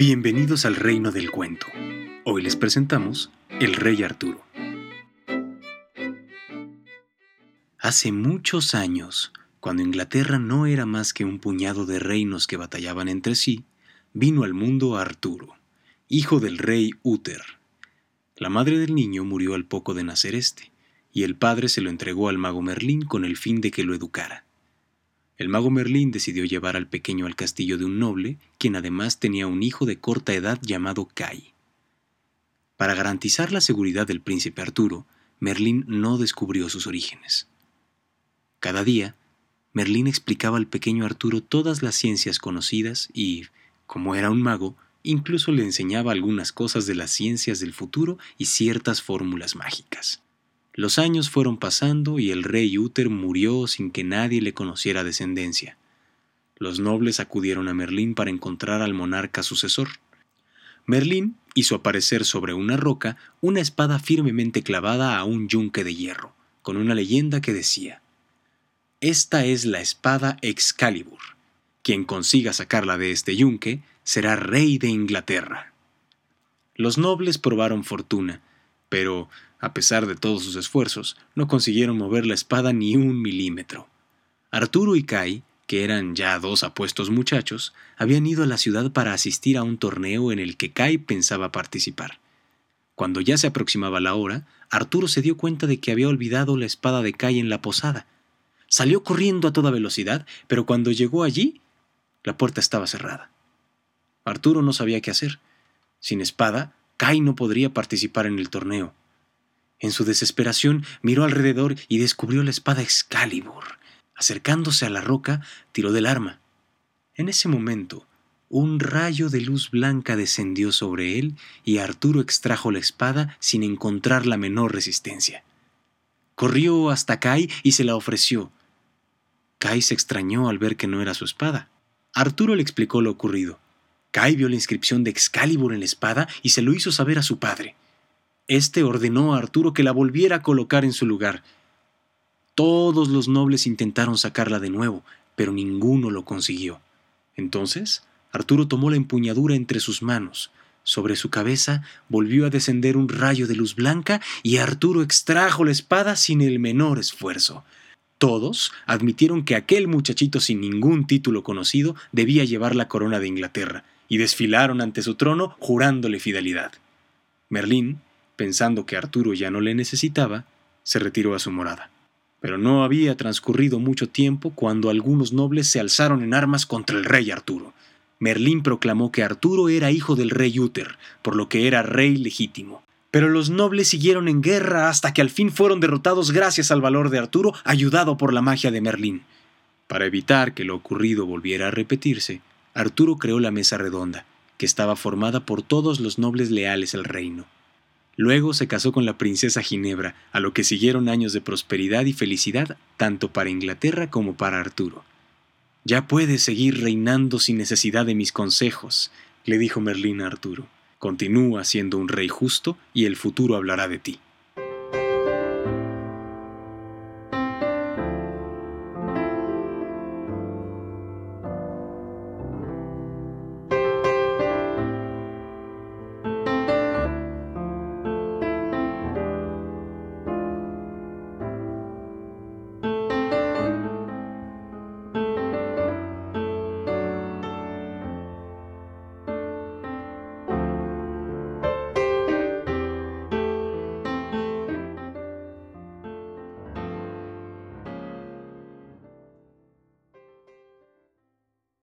Bienvenidos al reino del cuento. Hoy les presentamos El Rey Arturo. Hace muchos años, cuando Inglaterra no era más que un puñado de reinos que batallaban entre sí, vino al mundo Arturo, hijo del rey Uther. La madre del niño murió al poco de nacer este, y el padre se lo entregó al mago Merlín con el fin de que lo educara. El mago Merlín decidió llevar al pequeño al castillo de un noble, quien además tenía un hijo de corta edad llamado Kai. Para garantizar la seguridad del príncipe Arturo, Merlín no descubrió sus orígenes. Cada día, Merlín explicaba al pequeño Arturo todas las ciencias conocidas y, como era un mago, incluso le enseñaba algunas cosas de las ciencias del futuro y ciertas fórmulas mágicas. Los años fueron pasando y el rey Uther murió sin que nadie le conociera descendencia. Los nobles acudieron a Merlín para encontrar al monarca sucesor. Merlín hizo aparecer sobre una roca una espada firmemente clavada a un yunque de hierro, con una leyenda que decía Esta es la espada Excalibur. Quien consiga sacarla de este yunque será rey de Inglaterra. Los nobles probaron fortuna, pero a pesar de todos sus esfuerzos, no consiguieron mover la espada ni un milímetro. Arturo y Kai, que eran ya dos apuestos muchachos, habían ido a la ciudad para asistir a un torneo en el que Kai pensaba participar. Cuando ya se aproximaba la hora, Arturo se dio cuenta de que había olvidado la espada de Kai en la posada. Salió corriendo a toda velocidad, pero cuando llegó allí, la puerta estaba cerrada. Arturo no sabía qué hacer. Sin espada, Kai no podría participar en el torneo. En su desesperación miró alrededor y descubrió la espada Excalibur. Acercándose a la roca, tiró del arma. En ese momento, un rayo de luz blanca descendió sobre él y Arturo extrajo la espada sin encontrar la menor resistencia. Corrió hasta Kai y se la ofreció. Kai se extrañó al ver que no era su espada. Arturo le explicó lo ocurrido. Kai vio la inscripción de Excalibur en la espada y se lo hizo saber a su padre. Este ordenó a Arturo que la volviera a colocar en su lugar. Todos los nobles intentaron sacarla de nuevo, pero ninguno lo consiguió. Entonces, Arturo tomó la empuñadura entre sus manos. Sobre su cabeza volvió a descender un rayo de luz blanca y Arturo extrajo la espada sin el menor esfuerzo. Todos admitieron que aquel muchachito sin ningún título conocido debía llevar la corona de Inglaterra, y desfilaron ante su trono jurándole fidelidad. Merlín, pensando que Arturo ya no le necesitaba, se retiró a su morada. Pero no había transcurrido mucho tiempo cuando algunos nobles se alzaron en armas contra el rey Arturo. Merlín proclamó que Arturo era hijo del rey Uther, por lo que era rey legítimo. Pero los nobles siguieron en guerra hasta que al fin fueron derrotados gracias al valor de Arturo, ayudado por la magia de Merlín. Para evitar que lo ocurrido volviera a repetirse, Arturo creó la mesa redonda, que estaba formada por todos los nobles leales al reino. Luego se casó con la princesa Ginebra, a lo que siguieron años de prosperidad y felicidad tanto para Inglaterra como para Arturo. Ya puedes seguir reinando sin necesidad de mis consejos, le dijo Merlín a Arturo. Continúa siendo un rey justo y el futuro hablará de ti.